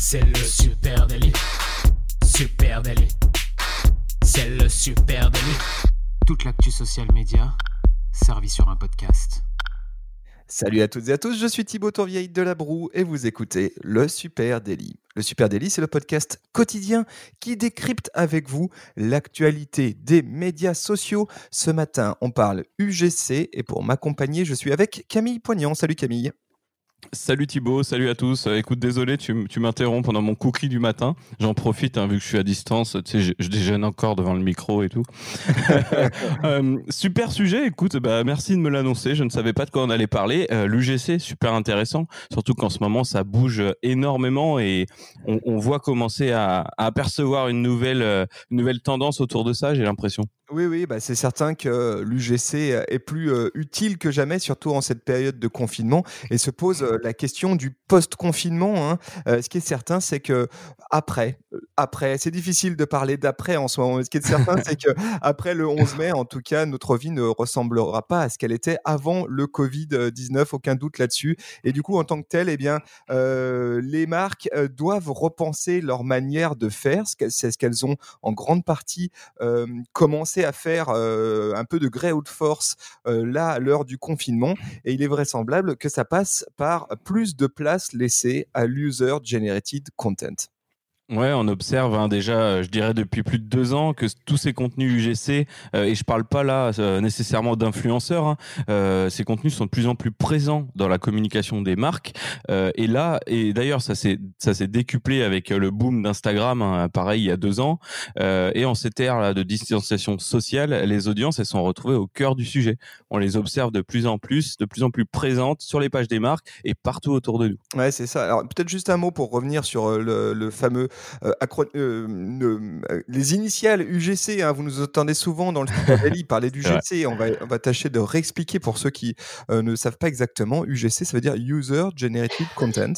C'est le super délit. Super délit. C'est le super délit. Toute l'actu social média servie sur un podcast. Salut à toutes et à tous, je suis Thibaut Tourvieille de La Broue et vous écoutez le Super Daily. Le Super Daily, c'est le podcast quotidien qui décrypte avec vous l'actualité des médias sociaux. Ce matin, on parle UGC et pour m'accompagner, je suis avec Camille Poignant. Salut Camille. Salut Thibaut, salut à tous. Euh, écoute, désolé, tu, m'interromps pendant mon cookie du matin. J'en profite, hein, vu que je suis à distance. Tu je, déjeune encore devant le micro et tout. Euh, super sujet, écoute, bah, merci de me l'annoncer. Je ne savais pas de quoi on allait parler. Euh, L'UGC, super intéressant. Surtout qu'en ce moment, ça bouge énormément et on, voit commencer à, apercevoir une nouvelle, une nouvelle tendance autour de ça, j'ai l'impression. Oui, oui, bah c'est certain que l'UGC est plus utile que jamais, surtout en cette période de confinement, et se pose la question du post-confinement. Hein. ce qui est certain, c'est que après, après, c'est difficile de parler d'après en ce moment. Mais ce qui est certain, c'est que après le 11 mai, en tout cas, notre vie ne ressemblera pas à ce qu'elle était avant le Covid 19, aucun doute là-dessus. Et du coup, en tant que tel, eh bien, les marques doivent repenser leur manière de faire. C'est ce qu'elles ont en grande partie commencé à faire un peu de gré de force là à l'heure du confinement et il est vraisemblable que ça passe par plus de place laissée à l'user generated content. Ouais, on observe hein, déjà, euh, je dirais depuis plus de deux ans, que tous ces contenus UGC, euh, et je parle pas là euh, nécessairement d'influenceurs, hein, ces contenus sont de plus en plus présents dans la communication des marques. et là, et d'ailleurs, ça s'est ça s'est décuplé avec le boom d'Instagram, hein, pareil il y a deux ans. et en cette ère là de distanciation sociale, les audiences elles sont retrouvées au cœur du sujet. On les observe de plus en plus, de plus en plus présentes sur les pages des marques et partout autour de nous. Ouais, c'est ça. Alors peut-être juste un mot pour revenir sur le, le fameux euh, euh, euh, les initiales UGC, hein, vous nous entendez souvent dans le daily parler d'UGC. On va, on va tâcher de réexpliquer pour ceux qui ne savent pas exactement. UGC, ça veut dire User Generated Content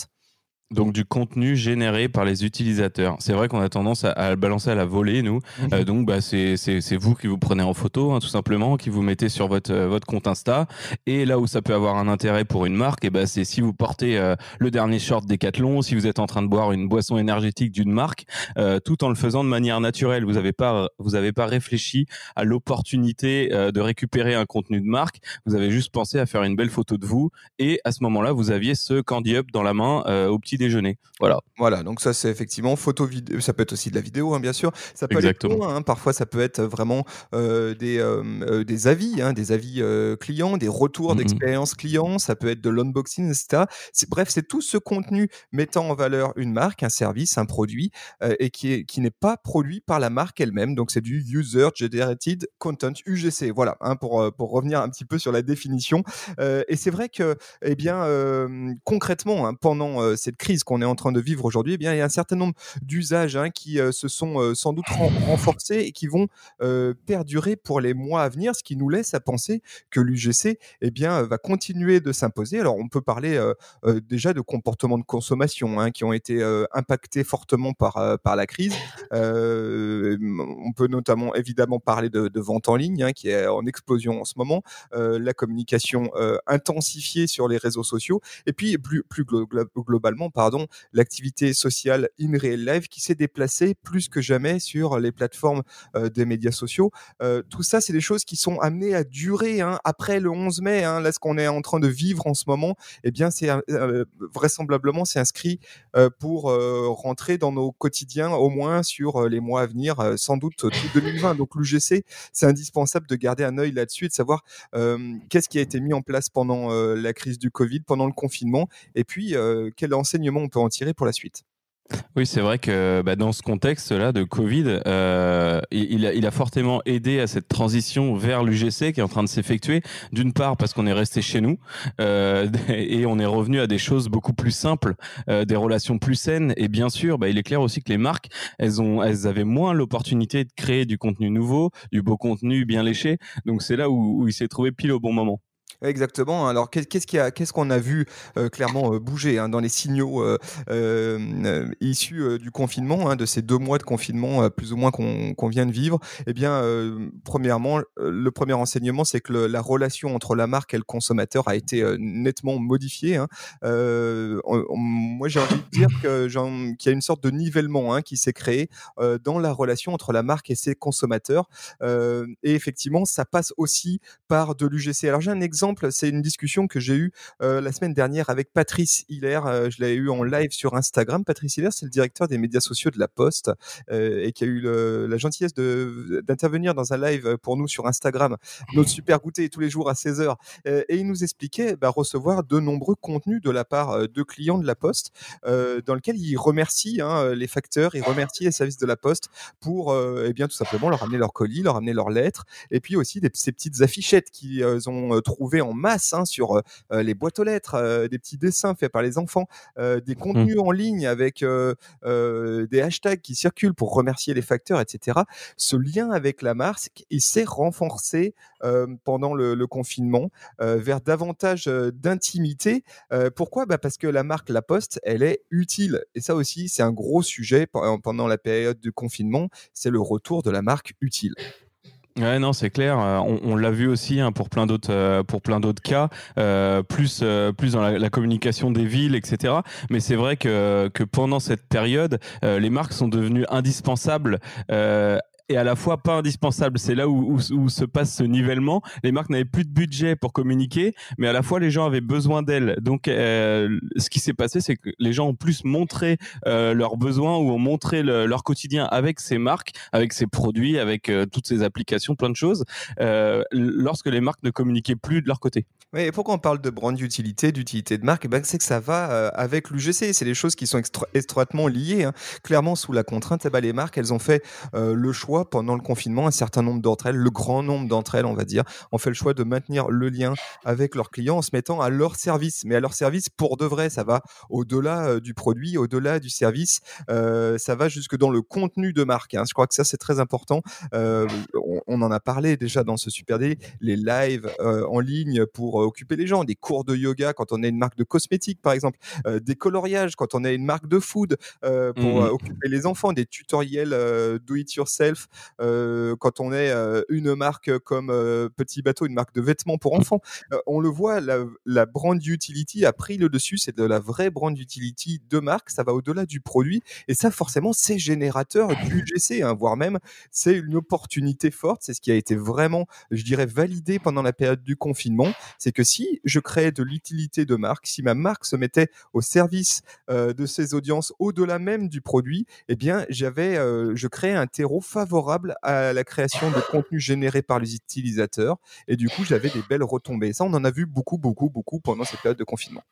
donc du contenu généré par les utilisateurs. C'est vrai qu'on a tendance à, le balancer à la volée, nous. Mhm. Euh, donc bah, c'est vous qui vous prenez en photo, hein, tout simplement, qui vous mettez sur votre, euh, votre compte Insta. Et là où ça peut avoir un intérêt pour une marque, et eh bah, c'est si vous portez euh, le dernier short Decathlon, si vous êtes en train de boire une boisson énergétique d'une marque, tout en le faisant de manière naturelle. Vous n'avez pas, vous avez pas réfléchi à l'opportunité de récupérer un contenu de marque. Vous avez juste pensé à faire une belle photo de vous. Et à ce moment-là, vous aviez ce candy up dans la main au petit déjeuner. Voilà. Voilà, donc ça c'est effectivement photo vidéo, ça peut être aussi de la vidéo hein, bien sûr, ça peut Exactement. hein. parfois ça peut être vraiment euh, des, euh, euh, des avis, hein, des avis clients, des retours d'expérience client, ça peut être de l'unboxing, etc. Bref, c'est tout ce contenu mettant en valeur une marque, un service, un produit et qui est, qui n'est pas produit par la marque elle-même, donc c'est du user generated content UGC. Voilà, pour pour revenir un petit peu sur la définition. et c'est vrai que eh bien concrètement pendant cette crise qu'on est en train de vivre aujourd'hui, eh bien, il y a un certain nombre d'usages hein, qui euh, se sont euh, sans doute renforcés et qui vont euh, perdurer pour les mois à venir, ce qui nous laisse à penser que l'UGC eh va continuer de s'imposer. Alors, on peut parler déjà de comportements de consommation hein, qui ont été impactés fortement par, par la crise. on peut notamment évidemment parler de, vente en ligne hein, qui est en explosion en ce moment, la communication intensifiée sur les réseaux sociaux, et puis plus, plus globalement, l'activité sociale in real life qui s'est déplacée plus que jamais sur les plateformes euh, des médias sociaux. Euh, tout ça, c'est des choses qui sont amenées à durer hein, après le 11 mai. Hein, là, ce qu'on est en train de vivre en ce moment, eh bien, c'est euh, vraisemblablement c'est inscrit pour rentrer dans nos quotidiens au moins sur les mois à venir, sans doute tout 2020. Donc l'UGC, c'est indispensable de garder un œil là-dessus et de savoir qu'est-ce qui a été mis en place pendant la crise du Covid, pendant le confinement, et puis quel on peut en tirer pour la suite. Oui, c'est vrai que bah, dans ce contexte-là de Covid, euh, il, a, fortement aidé à cette transition vers l'UGC qui est en train de s'effectuer. D'une part parce qu'on est resté chez nous euh, et on est revenu à des choses beaucoup plus simples, euh, des relations plus saines. Et bien sûr, bah, il est clair aussi que les marques, elles avaient moins l'opportunité de créer du contenu nouveau, du beau contenu bien léché. Donc c'est là où, où il s'est trouvé pile au bon moment. Exactement. Alors, qu'est-ce qu'on a, qu'est-ce qu'on a vu euh, clairement euh, bouger hein, dans les signaux euh, issus du confinement, hein, de ces deux mois de confinement plus ou moins qu'on vient de vivre? Eh bien, premièrement, le premier enseignement, c'est que la relation entre la marque et le consommateur a été nettement modifiée. Hein. moi, j'ai envie de dire qu'il y a une sorte de nivellement qui s'est créé dans la relation entre la marque et ses consommateurs. et effectivement, ça passe aussi par de l'UGC. Alors, j'ai un exemple c'est une discussion que j'ai eue euh, la semaine dernière avec Patrice Hiller. Euh, je l'ai eu en live sur Instagram. Patrice Hiller, c'est le directeur des médias sociaux de La Poste euh, et qui a eu la gentillesse d'intervenir dans un live pour nous sur Instagram, notre super goûter tous les jours à 16h. et il nous expliquait bah, recevoir de nombreux contenus de la part de clients de La Poste dans lequel il remercie hein, les facteurs, il remercie les services de La Poste pour eh bien tout simplement leur amener leurs colis, leur amener leurs lettres et puis aussi ces petites affichettes qu'ils ont trouvées en masse hein, sur euh, euh, les boîtes aux lettres, euh, des petits dessins faits par les enfants, des mmh. contenus en ligne avec des hashtags qui circulent pour remercier les facteurs, etc. Ce lien avec la marque, il s'est renforcé pendant le, confinement vers davantage d'intimité. pourquoi? Bah Parce que la marque La Poste, elle est utile. Et ça aussi, c'est un gros sujet pendant la période du confinement, c'est le retour de la marque utile. Ouais, non, c'est clair. Euh, on, l'a vu aussi hein, pour plein d'autres, euh, pour plein d'autres cas, euh, plus, plus dans la, communication des villes, etc. Mais c'est vrai que, que pendant cette période, les marques sont devenues indispensables et à la fois pas indispensable. C'est là où, se passe ce nivellement. Les marques n'avaient plus de budget pour communiquer, mais à la fois les gens avaient besoin d'elles. Donc, euh, ce qui s'est passé, c'est que les gens ont plus montré euh, leurs besoins ou ont montré leur quotidien avec ces marques, avec ces produits, avec euh, toutes ces applications, plein de choses, lorsque les marques ne communiquaient plus de leur côté. Oui, et pourquoi on parle de brand d'utilité, d'utilité de marque? Eh ben, C'est que ça va avec l'UGC. C'est des choses qui sont étroitement liées. Hein. Clairement, sous la contrainte, eh ben, les marques, elles ont fait le choix pendant le confinement, un certain nombre d'entre elles, le grand nombre d'entre elles, on va dire, ont fait le choix de maintenir le lien avec leurs clients en se mettant à leur service. Mais à leur service pour de vrai, ça va au-delà euh, du produit, au-delà du service, euh, ça va jusque dans le contenu de marque. Hein. Je crois que ça, c'est très important. Euh, on, en a parlé déjà dans ce Super les lives en ligne pour occuper les gens, des cours de yoga quand on est une marque de cosmétiques, par exemple, des coloriages quand on est une marque de food pour mmh occuper les enfants, des tutoriels do it yourself quand on est euh, une marque comme euh, Petit Bateau, une marque de vêtements pour enfants. on le voit, la, brand utility a pris le dessus, c'est de la vraie brand utility de marque, ça va au-delà du produit, et ça forcément c'est générateur du GC, hein, voire même c'est une opportunité forte, c'est ce qui a été vraiment, je dirais, validé pendant la période du confinement, c'est que si je créais de l'utilité de marque, si ma marque se mettait au service de ses audiences au-delà même du produit, eh bien j'avais, je créais un terreau favorable à la création de contenu généré par les utilisateurs. Et du coup, j'avais des belles retombées. Ça, on en a vu beaucoup, beaucoup, beaucoup pendant cette période de confinement.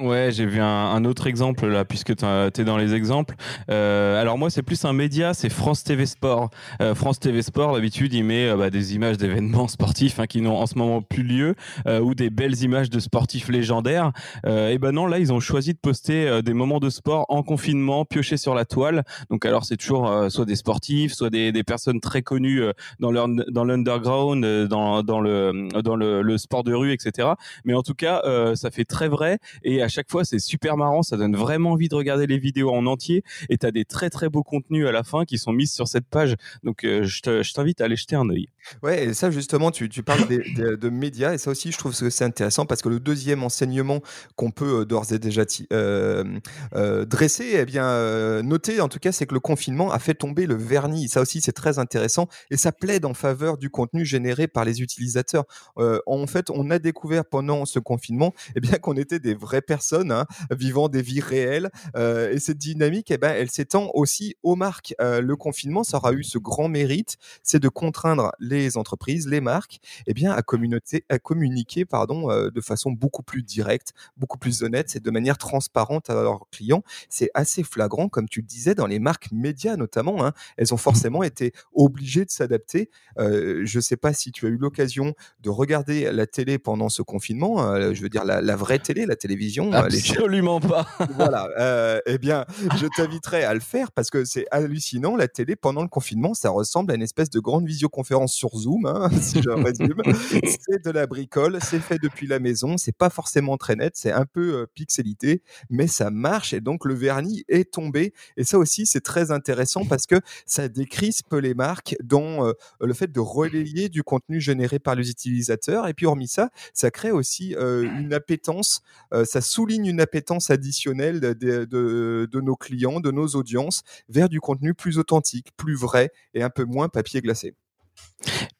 Ouais, j'ai vu un, autre exemple là, puisque tu es dans les exemples. Euh, alors moi, c'est plus un média, c'est France TV Sport. Euh, France TV Sport, d'habitude, il met euh, bah, des images d'événements sportifs hein, qui n'ont en ce moment plus lieu, ou des belles images de sportifs légendaires. et ben non, là, ils ont choisi de poster des moments de sport en confinement, piochés sur la toile. Donc alors, c'est toujours soit des sportifs, soit des, des personnes très connues dans leur, dans l'underground, dans, dans le dans le, sport de rue, etc. Mais en tout cas, ça fait très vrai et chaque fois, c'est super marrant. Ça donne vraiment envie de regarder les vidéos en entier. Et tu as des très très beaux contenus à la fin qui sont mis sur cette page. Donc, euh, je t'invite à aller jeter un œil. Ouais, et ça justement, tu, parles de médias, et ça aussi, je trouve que c'est intéressant parce que le deuxième enseignement qu'on peut euh, d'ores et déjà euh, euh, dresser, eh bien, noter en tout cas, c'est que le confinement a fait tomber le vernis. Ça aussi, c'est très intéressant, et ça plaide en faveur du contenu généré par les utilisateurs. en fait, on a découvert pendant ce confinement, eh bien, qu'on était des vraies personnes hein, vivant des vies réelles, et cette dynamique, eh ben, elle s'étend aussi aux marques. le confinement, ça aura eu ce grand mérite, c'est de contraindre les entreprises, les marques, eh bien, à, à communiquer pardon, euh, de façon beaucoup plus directe, beaucoup plus honnête et de manière transparente à leurs clients. C'est assez flagrant, comme tu le disais, dans les marques médias notamment. Hein. elles ont mmh. forcément été obligées de s'adapter. Euh, je ne sais pas si tu as eu l'occasion de regarder la télé pendant ce confinement, euh, je veux dire la, vraie télé, la télévision. Absolument pas. voilà. eh bien, je t'inviterai à le faire parce que c'est hallucinant. La télé pendant le confinement, ça ressemble à une espèce de grande visioconférence sur Zoom, hein, si je résume. c'est de la bricole, c'est fait depuis la maison, c'est pas forcément très net, c'est un peu pixelité, mais ça marche et donc le vernis est tombé. Et ça aussi, c'est très intéressant parce que ça décrispe les marques dans le fait de relayer du contenu généré par les utilisateurs. Et puis hormis ça, ça crée aussi une appétence, ça souligne une appétence additionnelle de, de, nos clients, de nos audiences vers du contenu plus authentique, plus vrai et un peu moins papier glacé.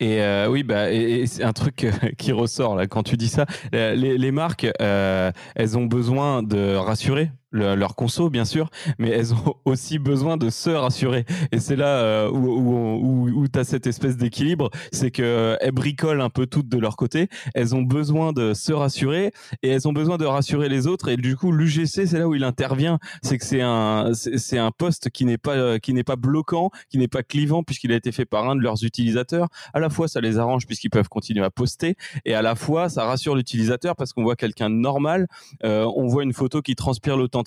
Et oui, bah, c'est un truc qui ressort là quand tu dis ça. Les, marques, elles ont besoin de rassurer leur conso bien sûr, mais elles ont aussi besoin de se rassurer. Et c'est là euh, où, où, tu as cette espèce d'équilibre, c'est que euh, bricolent un peu toutes de leur côté, elles ont besoin de se rassurer et elles ont besoin de rassurer les autres. Et du coup, l'UGC, c'est là où il intervient, c'est que c'est un c'est un poste qui n'est pas qui n'est pas bloquant, qui n'est pas clivant puisqu'il a été fait par un de leurs utilisateurs. À la fois, ça les arrange puisqu'ils peuvent continuer à poster, et à la fois, ça rassure l'utilisateur parce qu'on voit quelqu'un normal, euh, on voit une photo qui transpire le temps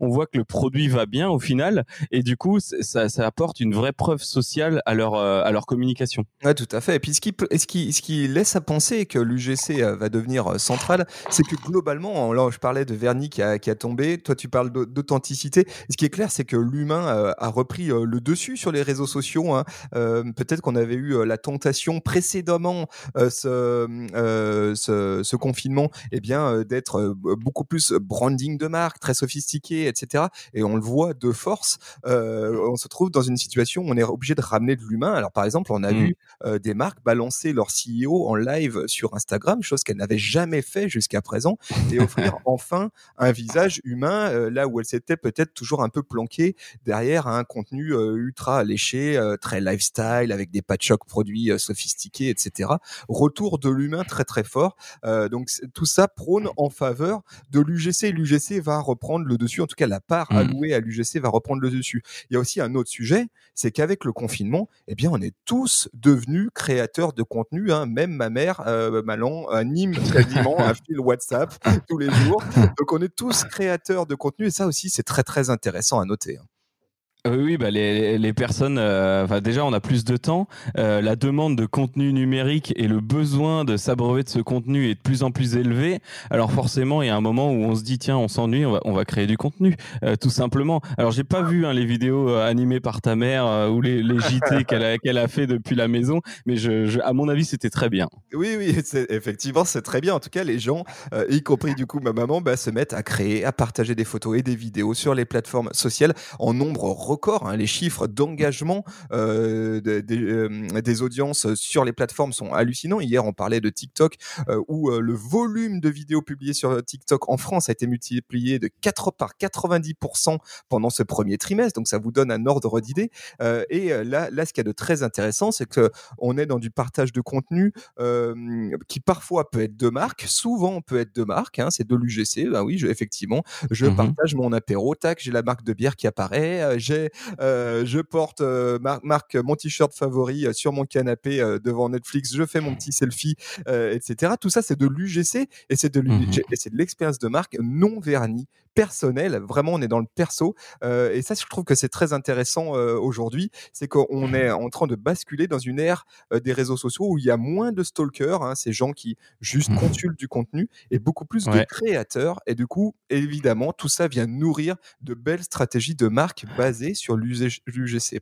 on voit que le produit va bien au final, et du coup, ça, apporte une vraie preuve sociale à leur, euh, à leur communication. Ouais, tout à fait. Et puis, ce qui, ce qui, ce qui laisse à penser que l'UGC euh, va devenir euh, central, c'est que globalement, là, je parlais de vernis qui a, qui a tombé, toi, tu parles d'authenticité. Ce qui est clair, c'est que l'humain a repris le dessus sur les réseaux sociaux. Hein. Peut-être qu'on avait eu la tentation précédemment ce, ce, confinement, et eh bien, d'être beaucoup plus branding de marque, très sophistiqué, etc. Et on le voit de force, euh, on se trouve dans une situation où on est obligé de ramener de l'humain. Alors par exemple, on a mmh. vu euh, des marques balancer leur CEO en live sur Instagram, chose qu'elles n'avaient jamais fait jusqu'à présent, et offrir enfin un visage humain euh, là où elles s'étaient peut-être toujours un peu planquées derrière un contenu ultra alléché, très lifestyle, avec des patchocks produits sophistiqués, etc. Retour de l'humain très très fort. donc tout ça prône en faveur de l'UGC. L'UGC va reprendre prendre le dessus. En tout cas, la part mmh. allouée à l'UGC va reprendre le dessus. Il y a aussi un autre sujet, c'est qu'avec le confinement, eh bien, on est tous devenus créateurs de contenu. Hein. Même ma mère, euh, Malan, anime quasiment un fil WhatsApp tous les jours. Donc, on est tous créateurs de contenu et ça aussi, c'est très très intéressant à noter. Hein. Oui, bah les, les personnes, euh, enfin déjà on a plus de temps, euh, la demande de contenu numérique et le besoin de s'abreuver de ce contenu est de plus en plus élevé. Alors forcément, il y a un moment où on se dit tiens, on s'ennuie, on va, on va créer du contenu, euh, tout simplement. Alors j'ai pas vu hein, les vidéos animées par ta mère ou les, les JT qu'elle a, qu'elle a fait depuis la maison, mais je, je à mon avis c'était très bien. Oui, oui, effectivement c'est très bien. En tout cas, les gens, y compris du coup ma maman, bah, se mettent à créer, à partager des photos et des vidéos sur les plateformes sociales en nombre Hein, les chiffres d'engagement euh, euh, des, audiences sur les plateformes sont hallucinants. Hier, on parlait de TikTok, euh, où le volume de vidéos publiées sur TikTok en France a été multiplié de 4 par 90% pendant ce premier trimestre. Donc, ça vous donne un ordre d'idée. et là, là, ce qu'il y a de très intéressant, c'est que on est dans du partage de contenu qui parfois peut être de marque, souvent peut être de marque. Hein, c'est de l'UGC. Ben oui, je, effectivement, je mmh partage mon apéro. Tac, j'ai la marque de bière qui apparaît. j'ai euh, je porte euh, marque mon t-shirt favori euh, sur mon canapé devant Netflix, je fais mon petit selfie, etc. Tout ça, c'est de l'UGC et c'est de mmh l'expérience de marque non vernie, personnelle. Vraiment, on est dans le perso. et ça, je trouve que c'est très intéressant aujourd'hui. C'est qu'on est en train de basculer dans une ère des réseaux sociaux où il y a moins de stalkers, hein, ces gens qui juste mmh consultent du contenu, et beaucoup plus de créateurs. Et du coup, évidemment, tout ça vient nourrir de belles stratégies de marque basées sur l'UGC.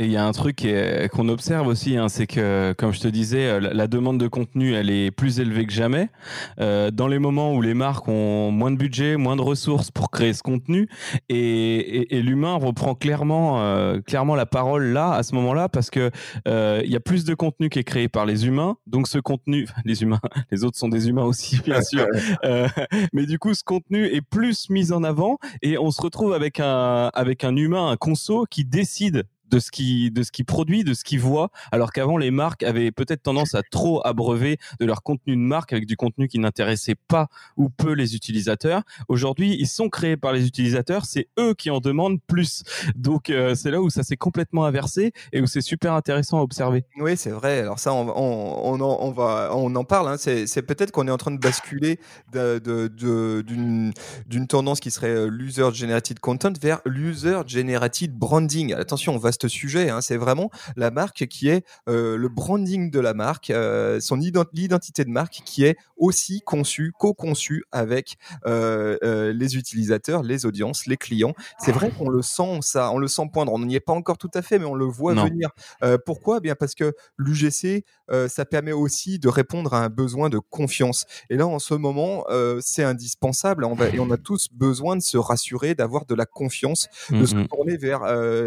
Et il y a un truc qu'on observe aussi, hein, c'est que, comme je te disais, euh, la, demande de contenu, elle est plus élevée que jamais. Euh, dans les moments où les marques ont moins de budget, moins de ressources pour créer ce contenu, et, et, l'humain reprend clairement, euh, clairement la parole là, à ce moment-là, parce que euh, il y a plus de contenu qui est créé par les humains. Donc ce contenu, les humains, les autres sont des humains aussi, bien sûr. Euh, mais du coup, ce contenu est plus mis en avant, et on se retrouve avec un, avec un humain, un conso, qui décide de ce qui de ce qui produit, de ce qu'il voit, alors qu'avant les marques avaient peut-être tendance à trop abreuver de leur contenu de marque avec du contenu qui n'intéressait pas ou peu les utilisateurs. Aujourd'hui, ils sont créés par les utilisateurs, c'est eux qui en demandent plus. Donc euh, c'est là où ça s'est complètement inversé et où c'est super intéressant à observer. Oui, c'est vrai. Alors ça, on, on, on, on va on en parle. Hein. C'est peut-être qu'on est en train de basculer d'une d'une tendance qui serait euh, l'user generated content vers l'user generated branding. Attention, on va vaste sujet. Hein. C'est vraiment la marque qui est le branding de la marque, son identité de marque qui est aussi conçue, co-conçue avec les utilisateurs, les audiences, les clients. C'est vrai qu'on le sent, ça, on le sent poindre. On n'y est pas encore tout à fait, mais on le voit venir. pourquoi? Eh Bien parce que l'UGC, ça permet aussi de répondre à un besoin de confiance. Et là, en ce moment, c'est indispensable. On va, et on a tous besoin de se rassurer, d'avoir de la confiance, de se mmh tourner vers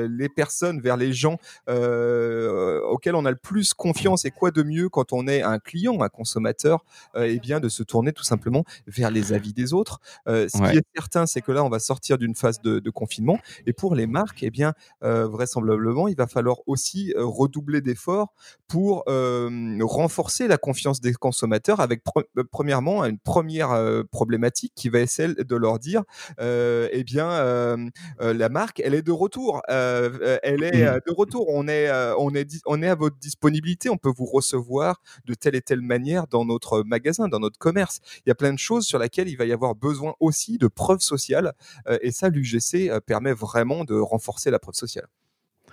les personnes, vers les gens auxquels on a le plus confiance. Et quoi de mieux quand on est un client, un consommateur, et eh bien de se tourner tout simplement vers les avis des autres. ce qui est certain, c'est que là, on va sortir d'une phase de, confinement. Et pour les marques, eh bien, vraisemblablement, il va falloir aussi redoubler d'efforts pour renforcer la confiance des consommateurs avec premièrement une première problématique qui va être celle de leur dire eh bien la marque elle est de retour elle est mmh. de retour. On est on est on est à votre disponibilité. On peut vous recevoir de telle et telle manière dans notre magasin dans notre commerce. Il y a plein de choses sur lesquelles il va y avoir besoin aussi de preuves sociales et ça l'UGC permet vraiment de renforcer la preuve sociale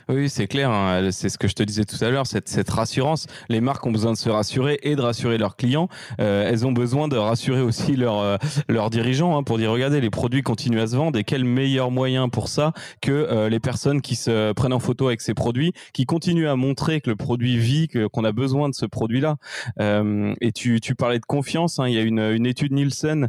oui, c'est clair. Hein. C'est ce que je te disais tout à l'heure, cette, cette, rassurance. Les marques ont besoin de se rassurer et de rassurer leurs clients. Euh, elles ont besoin de rassurer aussi leurs euh, leurs dirigeants hein, pour dire regardez, les produits continuent à se vendre et quel meilleur moyen pour ça que euh, les personnes qui se prennent en photo avec ces produits, qui continuent à montrer que le produit vit, qu'on a besoin de ce produit-là. Euh, et tu, tu parlais de confiance. Hein. Il y a une, une étude Nielsen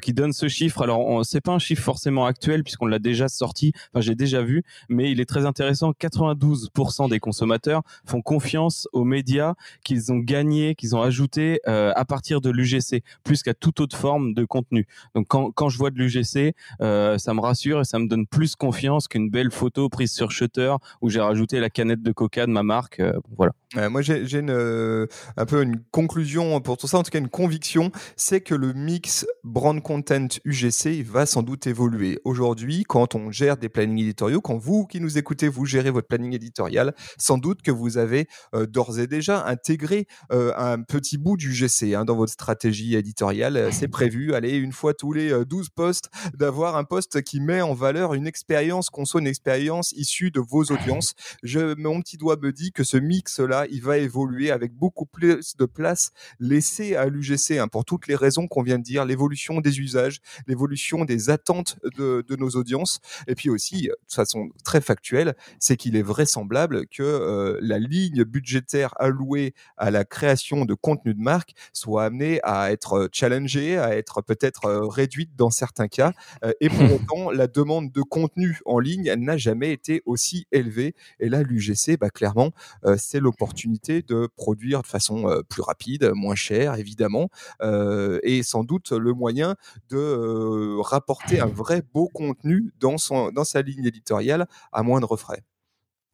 qui donne ce chiffre. Alors, c'est pas un chiffre forcément actuel puisqu'on l'a déjà sorti. Enfin, j'ai déjà vu, mais il est très intéressant. 92% des consommateurs font confiance aux médias qu'ils ont gagnés, qu'ils ont ajoutés euh, à partir de l'UGC, plus qu'à toute autre forme de contenu. Donc quand, je vois de l'UGC, euh, ça me rassure et ça me donne plus confiance qu'une belle photo prise sur Shutter où j'ai rajouté la canette de coca de ma marque. Euh, voilà. Moi, j'ai un peu une conclusion pour tout ça, en tout cas une conviction, c'est que le mix brand content UGC va sans doute évoluer. Aujourd'hui, quand on gère des plannings éditoriaux, quand vous qui nous écoutez, vous gérez votre planning éditorial, sans doute que vous avez d'ores et déjà intégré un petit bout du GC hein, dans votre stratégie éditoriale. C'est prévu, allez, une fois tous les 12 postes, d'avoir un poste qui met en valeur une expérience, qu'on soit une expérience issue de vos audiences. Je, mon petit doigt me dit que ce mix-là, il va évoluer avec beaucoup plus de place laissée à l'UGC hein, pour toutes les raisons qu'on vient de dire, l'évolution des usages, l'évolution des attentes de, de, nos audiences, et puis aussi, de façon très factuelle, c'est qu'il est vraisemblable que la ligne budgétaire allouée à la création de contenu de marque soit amenée à être challengée, à être peut-être réduite dans certains cas. et pour autant, la demande de contenu en ligne, n'a jamais été aussi élevée. Et là, l'UGC, bah, clairement, c'est l'opportunité de produire de façon plus rapide, moins chère, évidemment, et sans doute le moyen de rapporter un vrai beau contenu dans, son, dans sa ligne éditoriale à moindre frais.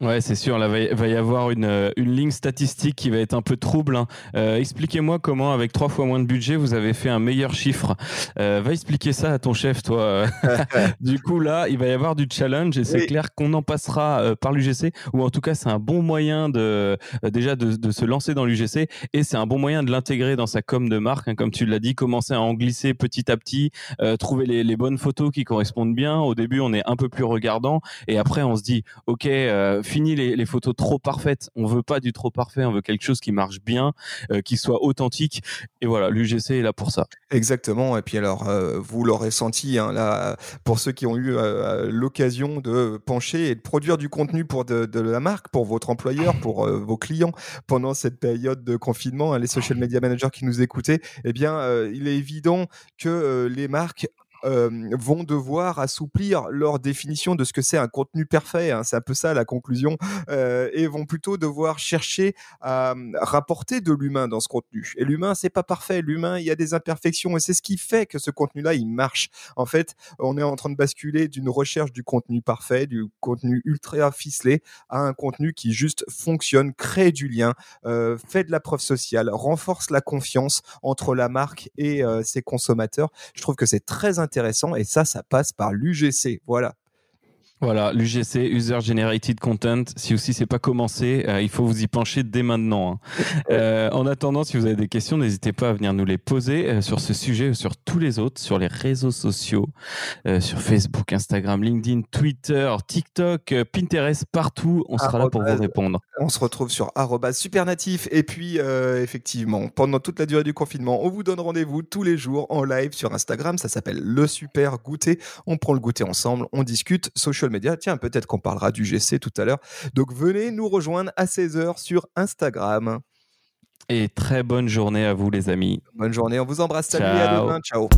Ouais, c'est sûr. Là, va, va y avoir une, euh, une ligne statistique qui va être un peu trouble. Hein. Euh, expliquez-moi comment, avec trois fois moins de budget, vous avez fait un meilleur chiffre. Euh, va expliquer ça à ton chef, toi. du coup, là, il va y avoir du challenge et c'est clair qu'on en passera euh, par l'UGC, ou en tout cas, c'est un bon moyen de déjà de, de, se lancer dans l'UGC et c'est un bon moyen de l'intégrer dans sa com de marque, hein, comme tu l'as dit, commencer à en glisser petit à petit, trouver les, les, bonnes photos qui correspondent bien. Au début, on est un peu plus regardant et après, on se dit, ok fini les, photos trop parfaites. On veut pas du trop parfait, on veut quelque chose qui marche bien, euh, qui soit authentique. Et voilà, l'UGC est là pour ça. Exactement. Et puis alors, euh, vous l'aurez senti, hein, là, pour ceux qui ont eu euh, l'occasion de pencher et de produire du contenu pour de, la marque, pour votre employeur, pour vos clients pendant cette période de confinement, hein, les social media managers qui nous écoutaient, eh bien, il est évident que les marques vont devoir assouplir leur définition de ce que c'est un contenu parfait. Hein, c'est un peu ça la conclusion, euh, et vont plutôt devoir chercher à rapporter de l'humain dans ce contenu. Et l'humain, c'est pas parfait. L'humain, il y a des imperfections, et c'est ce qui fait que ce contenu-là, il marche. En fait, on est en train de basculer d'une recherche du contenu parfait, du contenu ultra ficelé, à un contenu qui juste fonctionne, crée du lien, euh, fait de la preuve sociale, renforce la confiance entre la marque et euh, ses consommateurs. Je trouve que c'est très intéressant intéressant et ça, ça passe par l'UGC. Voilà. Voilà, l'UGC, User Generated Content. Si aussi c'est pas commencé, euh, il faut vous y pencher dès maintenant. Hein. Euh, en attendant, si vous avez des questions, n'hésitez pas à venir nous les poser euh, sur ce sujet ou sur tous les autres, sur les réseaux sociaux, sur Facebook, Instagram, LinkedIn, Twitter, TikTok, Pinterest, partout. On sera là pour vous répondre. On se retrouve sur supernatif. Et puis, effectivement, pendant toute la durée du confinement, on vous donne rendez-vous tous les jours en live sur Instagram. Ça s'appelle Le Super Goûter. On prend le goûter ensemble, on discute social media. Tiens, peut-être qu'on parlera du GC tout à l'heure. Donc venez nous rejoindre à 16h sur Instagram. Et très bonne journée à vous les amis. Bonne journée, on vous embrasse. Salut et à demain. Ciao.